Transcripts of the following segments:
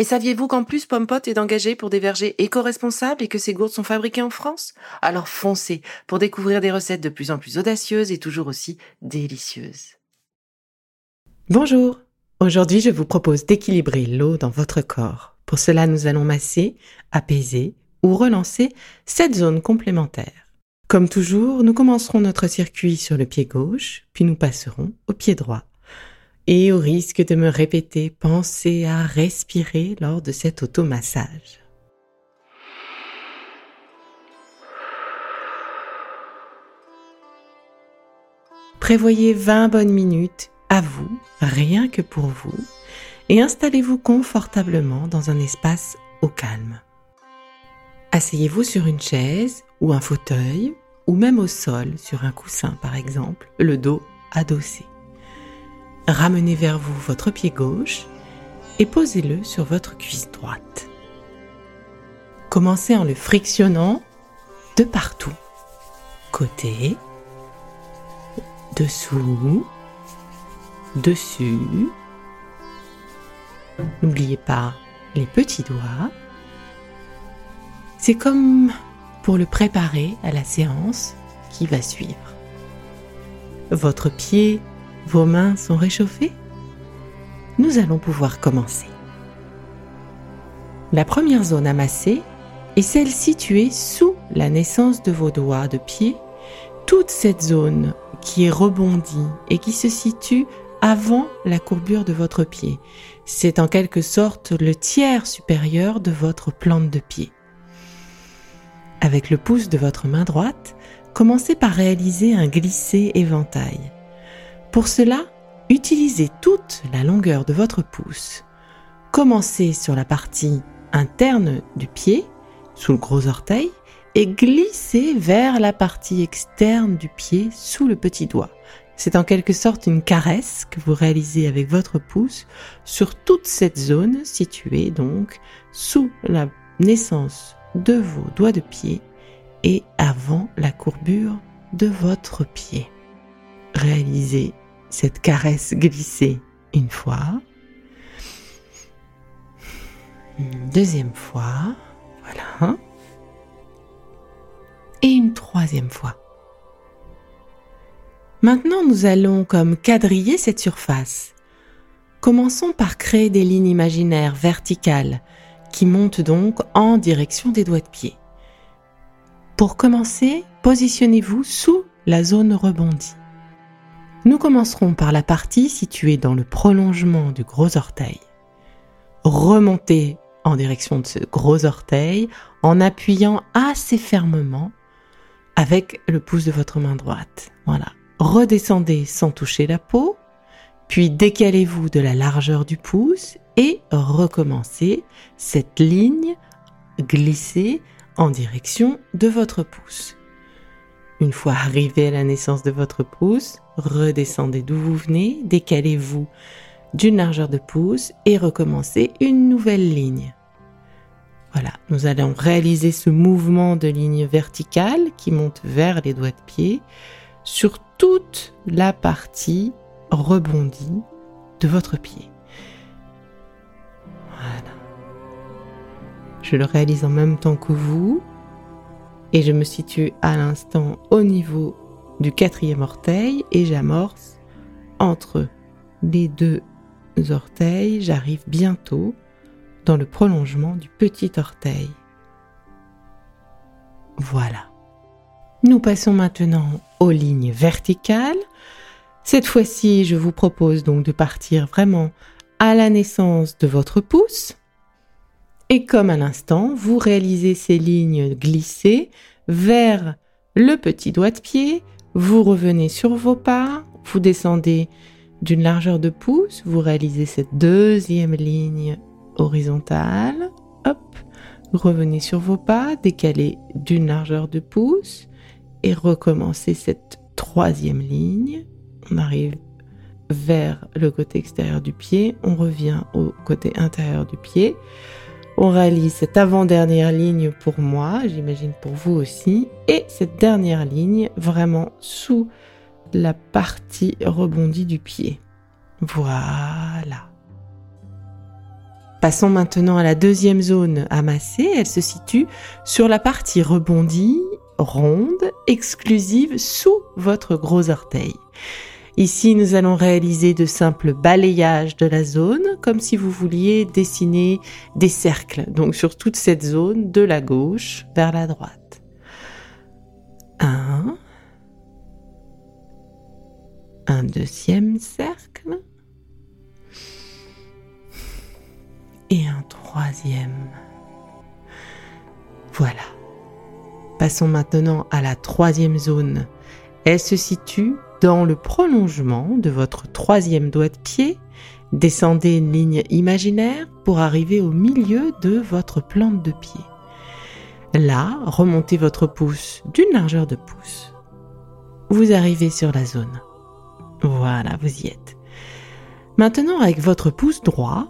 Et saviez-vous qu'en plus Pompot est engagé pour des vergers éco-responsables et que ces gourdes sont fabriquées en France? Alors foncez pour découvrir des recettes de plus en plus audacieuses et toujours aussi délicieuses. Bonjour Aujourd'hui, je vous propose d'équilibrer l'eau dans votre corps. Pour cela, nous allons masser, apaiser ou relancer cette zone complémentaire. Comme toujours, nous commencerons notre circuit sur le pied gauche, puis nous passerons au pied droit et au risque de me répéter, pensez à respirer lors de cet automassage. Prévoyez 20 bonnes minutes à vous, rien que pour vous, et installez-vous confortablement dans un espace au calme. Asseyez-vous sur une chaise ou un fauteuil, ou même au sol sur un coussin par exemple, le dos adossé. Ramenez vers vous votre pied gauche et posez-le sur votre cuisse droite. Commencez en le frictionnant de partout. Côté, dessous, dessus. N'oubliez pas les petits doigts. C'est comme pour le préparer à la séance qui va suivre. Votre pied vos mains sont réchauffées? Nous allons pouvoir commencer. La première zone à masser est celle située sous la naissance de vos doigts de pied, toute cette zone qui est rebondie et qui se situe avant la courbure de votre pied. C'est en quelque sorte le tiers supérieur de votre plante de pied. Avec le pouce de votre main droite, commencez par réaliser un glissé éventail. Pour cela, utilisez toute la longueur de votre pouce. Commencez sur la partie interne du pied, sous le gros orteil, et glissez vers la partie externe du pied sous le petit doigt. C'est en quelque sorte une caresse que vous réalisez avec votre pouce sur toute cette zone située donc sous la naissance de vos doigts de pied et avant la courbure de votre pied. Réalisez cette caresse glissée une fois. Une deuxième fois. Voilà. Et une troisième fois. Maintenant, nous allons comme quadriller cette surface. Commençons par créer des lignes imaginaires verticales qui montent donc en direction des doigts de pied. Pour commencer, positionnez-vous sous la zone rebondie. Nous commencerons par la partie située dans le prolongement du gros orteil. Remontez en direction de ce gros orteil en appuyant assez fermement avec le pouce de votre main droite. Voilà. Redescendez sans toucher la peau, puis décalez-vous de la largeur du pouce et recommencez cette ligne glissée en direction de votre pouce. Une fois arrivé à la naissance de votre pouce, redescendez d'où vous venez, décalez-vous d'une largeur de pouce et recommencez une nouvelle ligne. Voilà, nous allons réaliser ce mouvement de ligne verticale qui monte vers les doigts de pied sur toute la partie rebondie de votre pied. Voilà. Je le réalise en même temps que vous et je me situe à l'instant au niveau du quatrième orteil et j'amorce entre les deux orteils. J'arrive bientôt dans le prolongement du petit orteil. Voilà. Nous passons maintenant aux lignes verticales. Cette fois-ci, je vous propose donc de partir vraiment à la naissance de votre pouce. Et comme à l'instant, vous réalisez ces lignes glissées vers le petit doigt de pied, vous revenez sur vos pas, vous descendez d'une largeur de pouce, vous réalisez cette deuxième ligne horizontale, hop, revenez sur vos pas, décalez d'une largeur de pouce et recommencez cette troisième ligne. On arrive vers le côté extérieur du pied, on revient au côté intérieur du pied. On réalise cette avant-dernière ligne pour moi, j'imagine pour vous aussi, et cette dernière ligne vraiment sous la partie rebondie du pied. Voilà. Passons maintenant à la deuxième zone amassée. Elle se situe sur la partie rebondie, ronde, exclusive sous votre gros orteil. Ici, nous allons réaliser de simples balayages de la zone, comme si vous vouliez dessiner des cercles, donc sur toute cette zone, de la gauche vers la droite. Un, un deuxième cercle et un troisième. Voilà. Passons maintenant à la troisième zone. Elle se situe dans le prolongement de votre troisième doigt de pied. Descendez une ligne imaginaire pour arriver au milieu de votre plante de pied. Là, remontez votre pouce d'une largeur de pouce. Vous arrivez sur la zone. Voilà, vous y êtes. Maintenant, avec votre pouce droit,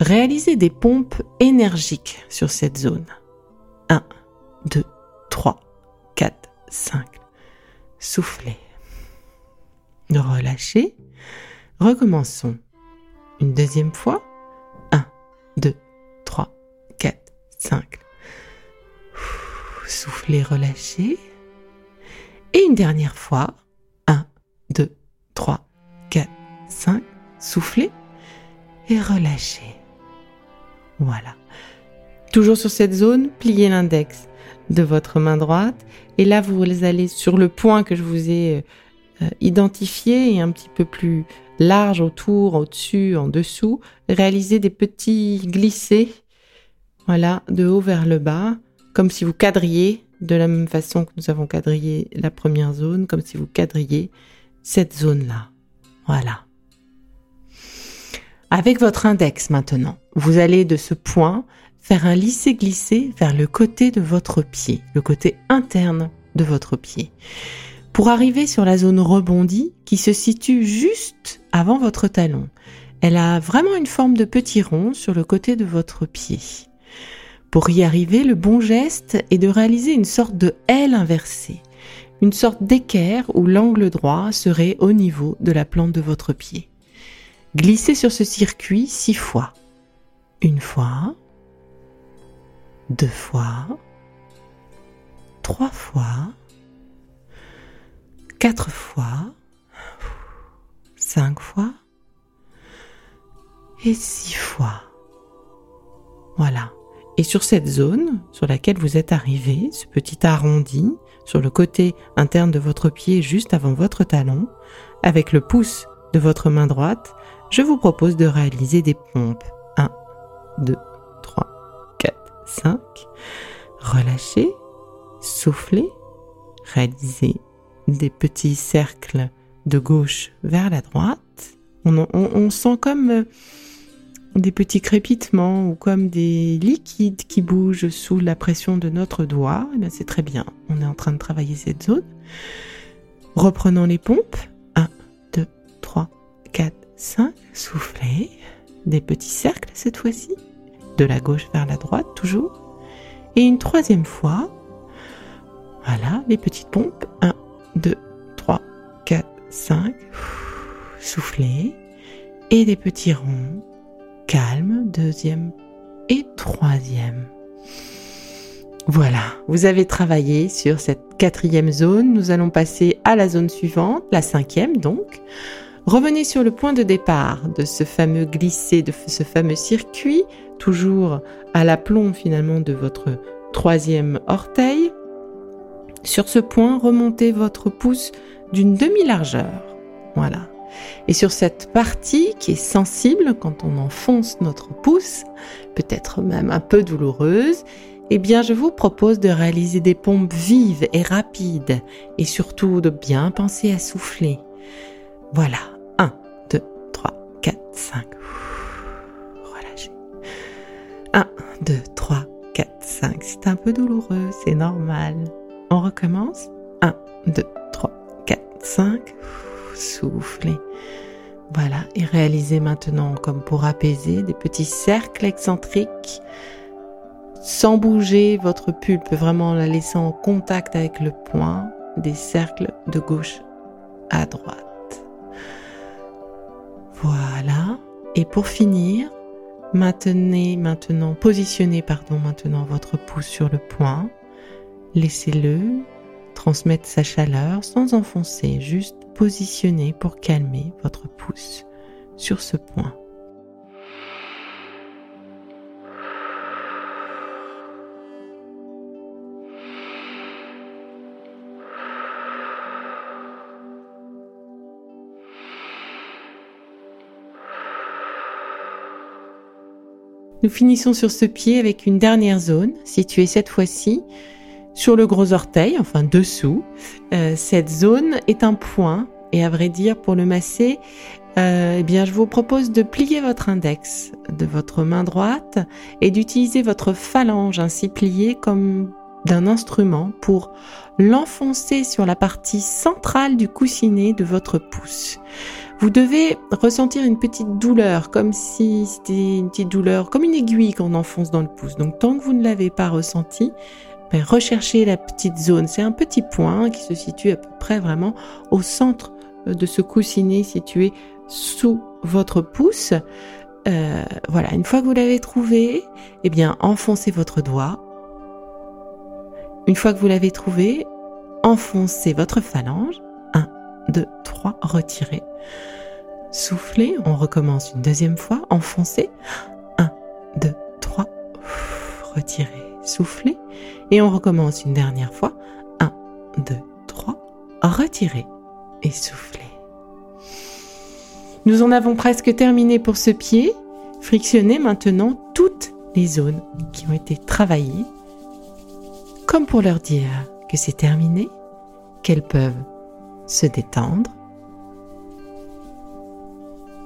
réalisez des pompes énergiques sur cette zone. 1, 2, 3, 4, 5. Soufflez. Relâchez. Recommençons. Une deuxième fois. 1, 2, 3, 4, 5. Soufflez, relâchez. Et une dernière fois. 1, 2, 3, 4, 5. Soufflez et relâchez. Voilà. Toujours sur cette zone, pliez l'index de votre main droite et là vous allez sur le point que je vous ai euh, identifié et un petit peu plus large autour, au-dessus, en dessous, réaliser des petits glissés, voilà, de haut vers le bas, comme si vous quadriez de la même façon que nous avons quadrillé la première zone, comme si vous quadriez cette zone-là. Voilà. Avec votre index maintenant, vous allez de ce point faire un lissé-glissé vers le côté de votre pied, le côté interne de votre pied, pour arriver sur la zone rebondie qui se situe juste avant votre talon. Elle a vraiment une forme de petit rond sur le côté de votre pied. Pour y arriver, le bon geste est de réaliser une sorte de L inversée, une sorte d'équerre où l'angle droit serait au niveau de la plante de votre pied. Glissez sur ce circuit six fois. Une fois, deux fois, trois fois, quatre fois, cinq fois et six fois. Voilà. Et sur cette zone sur laquelle vous êtes arrivé, ce petit arrondi sur le côté interne de votre pied juste avant votre talon, avec le pouce de votre main droite, je vous propose de réaliser des pompes. 1, 2, 3, 4, 5. Relâchez, soufflez, réalisez des petits cercles de gauche vers la droite. On, sent comme euh, des petits crépitements ou comme des liquides qui bougent sous la pression de notre doigt. Eh c'est très bien. On est en train de travailler cette zone. Reprenons les pompes. 1, 2, 3, 4, 5. Soufflez. Des petits cercles cette fois-ci. De la gauche vers la droite toujours. Et une troisième fois. Voilà, les petites pompes. 1, 2, 3, 4, 5. Soufflez. Et des petits ronds. Calme. Deuxième et troisième. Voilà, vous avez travaillé sur cette quatrième zone. Nous allons passer à la zone suivante, la cinquième donc. Revenez sur le point de départ de ce fameux glissé, de ce fameux circuit, toujours à l'aplomb finalement de votre troisième orteil. Sur ce point, remontez votre pouce d'une demi-largeur. Voilà. Et sur cette partie qui est sensible quand on enfonce notre pouce, peut-être même un peu douloureuse, eh bien je vous propose de réaliser des pompes vives et rapides et surtout de bien penser à souffler. Voilà. 1, 2, 3, 4, 5. Relâchez. 1, 2, 3, 4, 5. C'est un peu douloureux, c'est normal. On recommence. 1, 2, 3, 4, 5. Soufflez. Voilà, et réalisez maintenant, comme pour apaiser, des petits cercles excentriques sans bouger votre pulpe, vraiment la laissant en contact avec le point, des cercles de gauche à droite. Voilà. Et pour finir, maintenez maintenant, positionnez pardon maintenant votre pouce sur le point. Laissez-le transmettre sa chaleur sans enfoncer, juste positionner pour calmer votre pouce sur ce point. Nous finissons sur ce pied avec une dernière zone située cette fois-ci sur le gros orteil, enfin dessous. Euh, cette zone est un point et à vrai dire pour le masser, euh, eh bien je vous propose de plier votre index de votre main droite et d'utiliser votre phalange ainsi pliée comme d'un instrument pour l'enfoncer sur la partie centrale du coussinet de votre pouce. Vous devez ressentir une petite douleur, comme si c'était une petite douleur, comme une aiguille qu'on enfonce dans le pouce. Donc tant que vous ne l'avez pas ressenti, recherchez la petite zone. C'est un petit point qui se situe à peu près vraiment au centre de ce coussinet situé sous votre pouce. Euh, voilà, une fois que vous l'avez trouvé, eh bien enfoncez votre doigt. Une fois que vous l'avez trouvé, enfoncez votre phalange. 1, 2, 3, retirez. Soufflez, on recommence une deuxième fois, enfoncez. 1, 2, 3, retirez, soufflez. Et on recommence une dernière fois. 1, 2, 3, retirez et soufflez. Nous en avons presque terminé pour ce pied. Frictionnez maintenant toutes les zones qui ont été travaillées, comme pour leur dire que c'est terminé, qu'elles peuvent se détendre.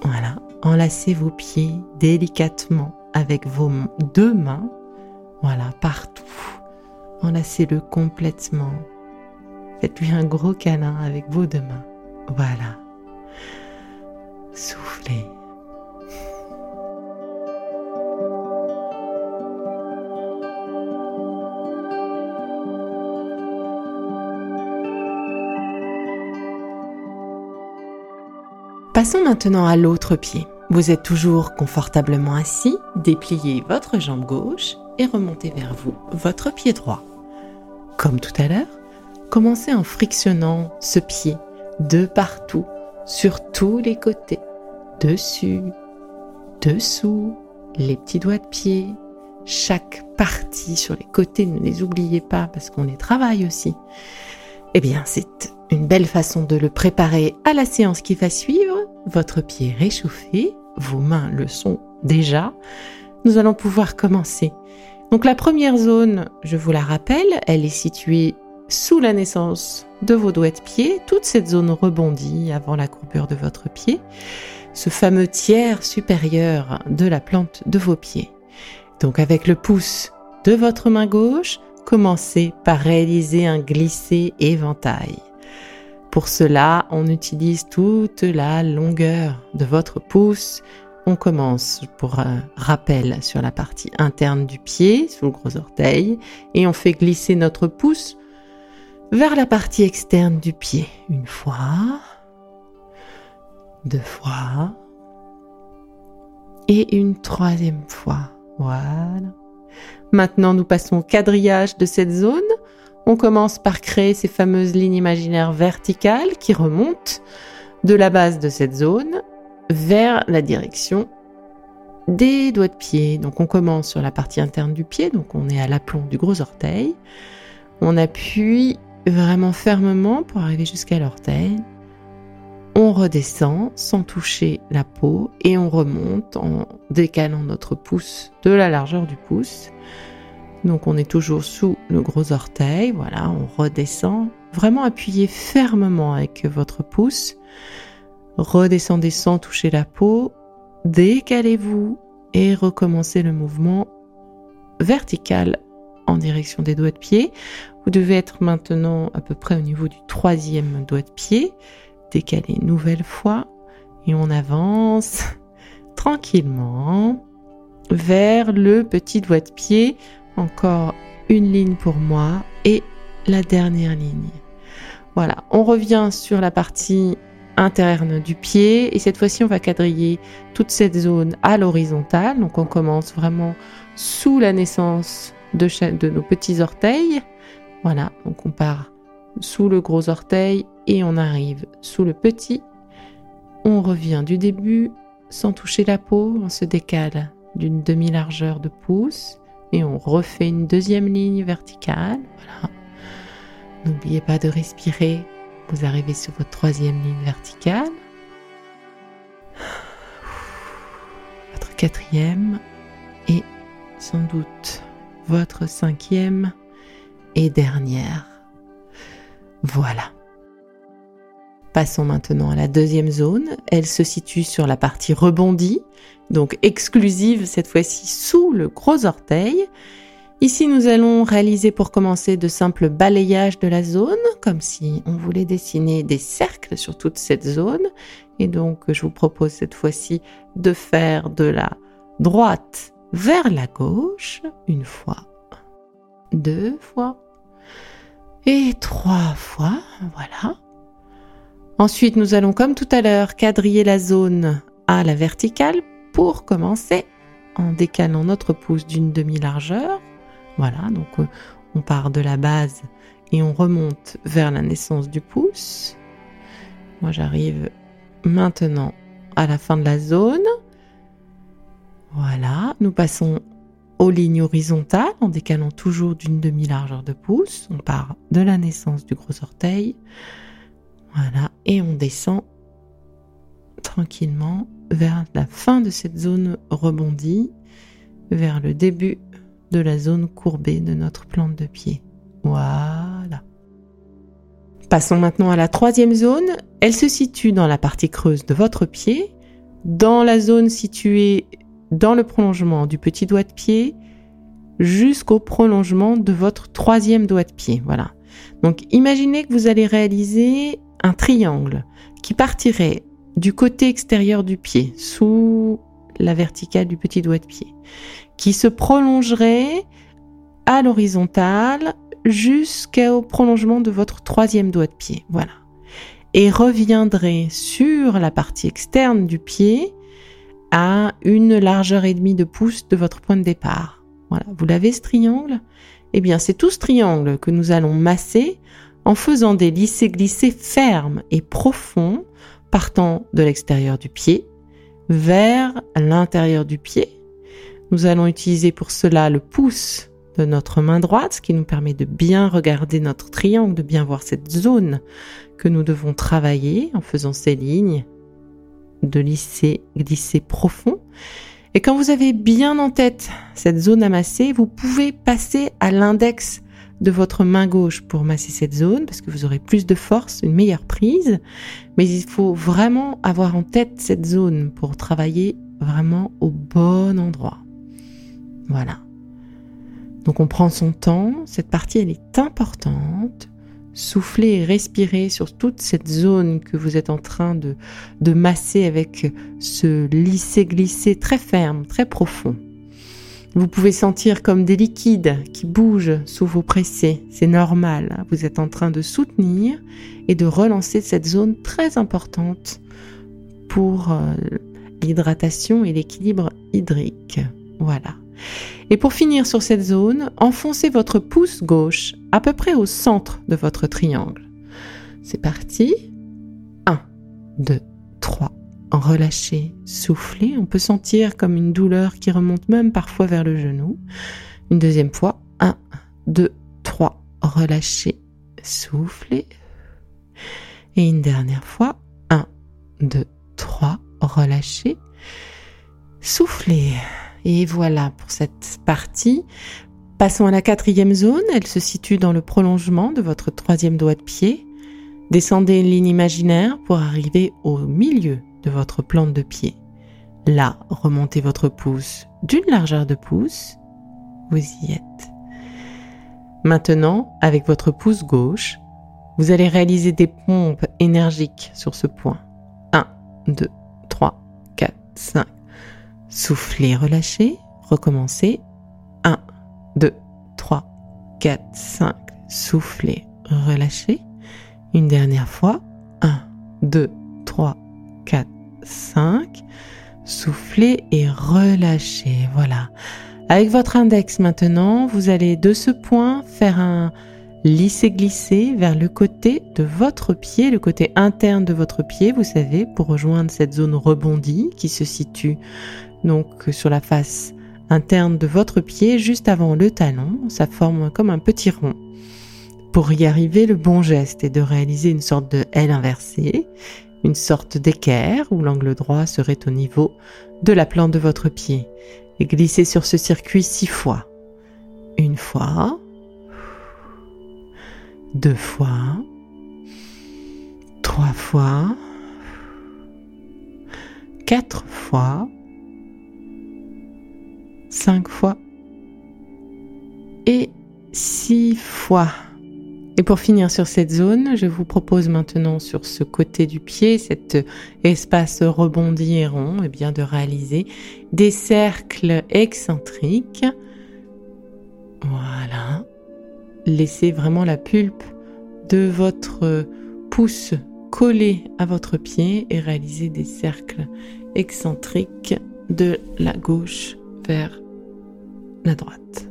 Voilà, enlacez vos pieds délicatement avec vos deux mains, voilà, partout. Enlacez-le complètement. Faites-lui un gros câlin avec vos deux mains. Voilà. Soufflez. Passons maintenant à l'autre pied. Vous êtes toujours confortablement assis, dépliez votre jambe gauche et remontez vers vous votre pied droit. Comme tout à l'heure, commencez en frictionnant ce pied de partout, sur tous les côtés, dessus, dessous, les petits doigts de pied, chaque partie sur les côtés, ne les oubliez pas parce qu'on les travaille aussi. Eh bien, c'est une belle façon de le préparer à la séance qui va suivre. Votre pied réchauffé, vos mains le sont déjà. Nous allons pouvoir commencer. Donc la première zone, je vous la rappelle, elle est située sous la naissance de vos doigts de pied, toute cette zone rebondie avant la courbure de votre pied, ce fameux tiers supérieur de la plante de vos pieds. Donc avec le pouce de votre main gauche, commencez par réaliser un glissé éventail. Pour cela, on utilise toute la longueur de votre pouce. On commence pour rappel sur la partie interne du pied, sous le gros orteil, et on fait glisser notre pouce vers la partie externe du pied. Une fois, deux fois, et une troisième fois. Voilà. Maintenant, nous passons au quadrillage de cette zone. On commence par créer ces fameuses lignes imaginaires verticales qui remontent de la base de cette zone vers la direction des doigts de pied. Donc on commence sur la partie interne du pied, donc on est à l'aplomb du gros orteil. On appuie vraiment fermement pour arriver jusqu'à l'orteil. On redescend sans toucher la peau et on remonte en décalant notre pouce de la largeur du pouce. Donc on est toujours sous le gros orteil, voilà, on redescend. Vraiment appuyez fermement avec votre pouce. Redescendez sans toucher la peau. Décalez-vous et recommencez le mouvement vertical en direction des doigts de pied. Vous devez être maintenant à peu près au niveau du troisième doigt de pied. Décalez nouvelle fois et on avance tranquillement vers le petit doigt de pied. Encore une ligne pour moi et la dernière ligne. Voilà, on revient sur la partie interne du pied et cette fois-ci on va quadriller toute cette zone à l'horizontale. Donc on commence vraiment sous la naissance de, nos petits orteils. Voilà, donc on part sous le gros orteil et on arrive sous le petit. On revient du début sans toucher la peau, on se décale d'une demi-largeur de pouce et on refait une deuxième ligne verticale. Voilà. N'oubliez pas de respirer. Vous arrivez sur votre troisième ligne verticale. Votre quatrième et sans doute votre cinquième et dernière. Voilà. Passons maintenant à la deuxième zone. Elle se situe sur la partie rebondie, donc exclusive cette fois-ci sous le gros orteil. Ici, nous allons réaliser pour commencer de simples balayages de la zone, comme si on voulait dessiner des cercles sur toute cette zone. Et donc, je vous propose cette fois-ci de faire de la droite vers la gauche, une fois, deux fois, et trois fois, voilà. Ensuite, nous allons, comme tout à l'heure, quadriller la zone à la verticale pour commencer en décalant notre pouce d'une demi-largeur. Voilà, donc euh, on part de la base et on remonte vers la naissance du pouce. Moi, j'arrive maintenant à la fin de la zone. Voilà, nous passons aux lignes horizontales en décalant toujours d'une demi-largeur de pouce. On part de la naissance du gros orteil. Voilà, et on descend tranquillement vers la fin de cette zone rebondie, vers le début la zone courbée de notre plante de pied. Voilà. Passons maintenant à la troisième zone. Elle se situe dans la partie creuse de votre pied, dans la zone située dans le prolongement du petit doigt de pied jusqu'au prolongement de votre troisième doigt de pied. Voilà. Donc imaginez que vous allez réaliser un triangle qui partirait du côté extérieur du pied, sous la verticale du petit doigt de pied, qui se prolongerait à l'horizontale jusqu'au prolongement de votre troisième doigt de pied. Voilà. Et reviendrait sur la partie externe du pied à une largeur et demie de pouce de votre point de départ. Voilà, vous l'avez ce triangle? Eh bien, c'est tout ce triangle que nous allons masser en faisant des lissés-glissés fermes et profonds partant de l'extérieur du pied vers l'intérieur du pied. Nous allons utiliser pour cela le pouce de notre main droite, ce qui nous permet de bien regarder notre triangle, de bien voir cette zone que nous devons travailler en faisant ces lignes de lisser, glisser profond. Et quand vous avez bien en tête cette zone à masser, vous pouvez passer à l'index de votre main gauche pour masser cette zone parce que vous aurez plus de force, une meilleure prise. Mais il faut vraiment avoir en tête cette zone pour travailler vraiment au bon endroit. Voilà. Donc on prend son temps, cette partie elle est importante souffler et respirer sur toute cette zone que vous êtes en train de, de masser avec ce lisser-glisser très ferme, très profond. Vous pouvez sentir comme des liquides qui bougent sous vos pressés. C'est normal. Vous êtes en train de soutenir et de relancer cette zone très importante pour euh, l'hydratation et l'équilibre hydrique. Voilà. Et pour finir sur cette zone, enfoncez votre pouce gauche à peu près au centre de votre triangle. C'est parti. 1, 2, 3. Relâchez, soufflez. On peut sentir comme une douleur qui remonte même parfois vers le genou. Une deuxième fois. 1, 2, 3. Relâchez, soufflez. Et une dernière fois. 1, 2, 3. Relâchez. Soufflez. Et voilà pour cette partie. Passons à la quatrième zone. Elle se situe dans le prolongement de votre troisième doigt de pied. Descendez une ligne imaginaire pour arriver au milieu de votre plante de pied. Là, remontez votre pouce d'une largeur de pouce. Vous y êtes. Maintenant, avec votre pouce gauche, vous allez réaliser des pompes énergiques sur ce point. 1, 2, 3, 4, 5. Soufflez, relâchez, recommencez. 1, 2, 3, 4, 5. Soufflez, relâchez. Une dernière fois. 1, 2, 3, 4, 5. Soufflez et relâchez. Voilà. Avec votre index maintenant, vous allez de ce point faire un lisser-glisser vers le côté de votre pied, le côté interne de votre pied, vous savez, pour rejoindre cette zone rebondie qui se situe donc sur la face interne de votre pied, juste avant le talon. Ça forme comme un petit rond. Pour y arriver, le bon geste est de réaliser une sorte de L inversée, une sorte d'équerre où l'angle droit serait au niveau de la plante de votre pied. Et glisser sur ce circuit six fois. Une fois, deux fois, trois fois, quatre fois, cinq fois et six fois. Et pour finir sur cette zone, je vous propose maintenant sur ce côté du pied, cet espace rebondi et rond, et eh bien de réaliser des cercles excentriques. Voilà. Laissez vraiment la pulpe de votre pouce coller à votre pied et réaliser des cercles excentriques de la gauche vers la droite.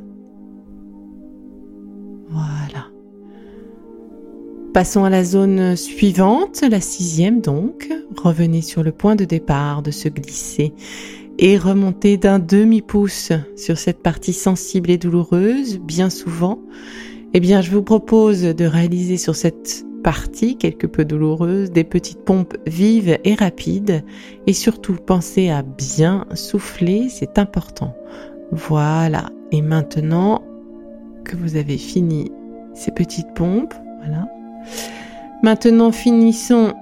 Voilà. Passons à la zone suivante, la sixième donc. Revenez sur le point de départ de se glisser et remontez d'un demi-pouce sur cette partie sensible et douloureuse, bien souvent. Eh bien, je vous propose de réaliser sur cette partie quelque peu douloureuse des petites pompes vives et rapides et surtout pensez à bien souffler, c'est important. Voilà. Et maintenant que vous avez fini ces petites pompes, voilà. Maintenant, finissons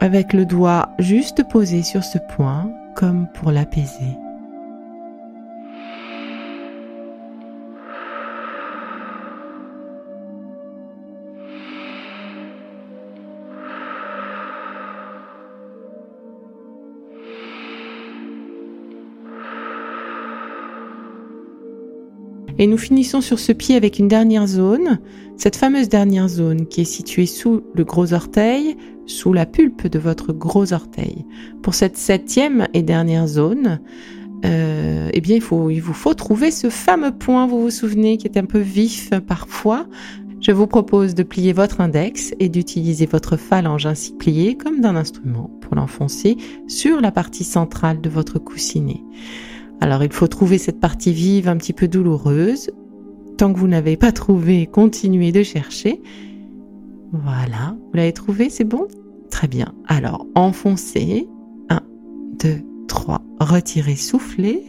avec le doigt juste posé sur ce point, comme pour l'apaiser. Et nous finissons sur ce pied avec une dernière zone, cette fameuse dernière zone qui est située sous le gros orteil, sous la pulpe de votre gros orteil. Pour cette septième et dernière zone, euh, eh bien, il, il vous faut trouver ce fameux point, vous vous souvenez, qui est un peu vif parfois. Je vous propose de plier votre index et d'utiliser votre phalange ainsi pliée comme d'un instrument pour l'enfoncer sur la partie centrale de votre coussinet. Alors il faut trouver cette partie vive un petit peu douloureuse. Tant que vous n'avez pas trouvé, continuez de chercher. Voilà, vous l'avez trouvé, c'est bon? Très bien. Alors enfoncez. 1, 2, 3. Retirez, soufflez.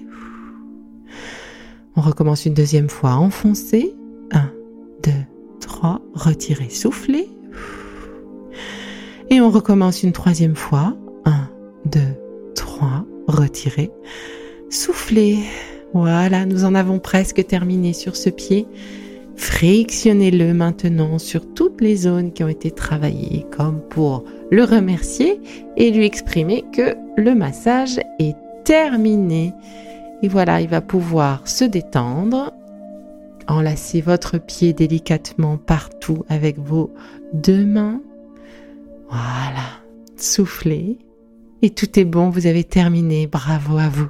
On recommence une deuxième fois. Enfoncez. 1, 2, 3. Retirez, soufflez. Et on recommence une troisième fois. 1, 2, 3. Retirez. Soufflez. Voilà, nous en avons presque terminé sur ce pied. Frictionnez-le maintenant sur toutes les zones qui ont été travaillées, comme pour le remercier et lui exprimer que le massage est terminé. Et voilà, il va pouvoir se détendre. Enlacez votre pied délicatement partout avec vos deux mains. Voilà, soufflez. Et tout est bon, vous avez terminé. Bravo à vous.